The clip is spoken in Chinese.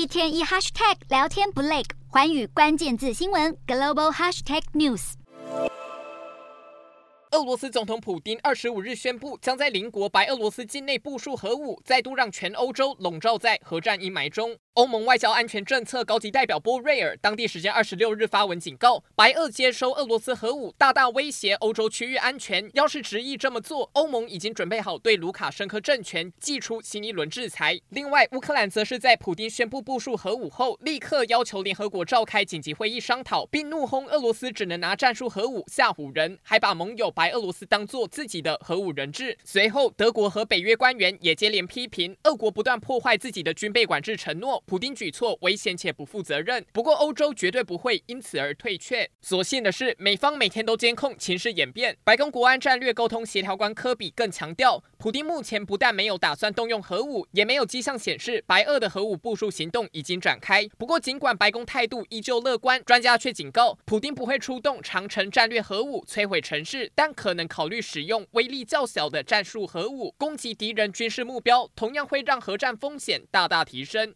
一天一 hashtag 聊天不累，环宇关键字新闻 global hashtag news。俄罗斯总统普丁二十五日宣布，将在邻国白俄罗斯境内部署核武，再度让全欧洲笼罩在核战阴霾中。欧盟外交安全政策高级代表波瑞尔当地时间二十六日发文警告，白俄接收俄罗斯核武，大大威胁欧洲区域安全。要是执意这么做，欧盟已经准备好对卢卡申科政权祭出新一轮制裁。另外，乌克兰则是在普丁宣布部署核武后，立刻要求联合国召开紧急会议商讨，并怒轰俄罗斯只能拿战术核武吓唬人，还把盟友白俄罗斯当作自己的核武人质。随后，德国和北约官员也接连批评俄国不断破坏自己的军备管制承诺。普丁举措危险且不负责任，不过欧洲绝对不会因此而退却。所幸的是，美方每天都监控情势演变。白宫国安战略沟通协调官科比更强调，普丁目前不但没有打算动用核武，也没有迹象显示白俄的核武部署行动已经展开。不过，尽管白宫态度依旧乐观，专家却警告，普丁不会出动长城战略核武摧毁城市，但可能考虑使用威力较小的战术核武攻击敌人军事目标，同样会让核战风险大大提升。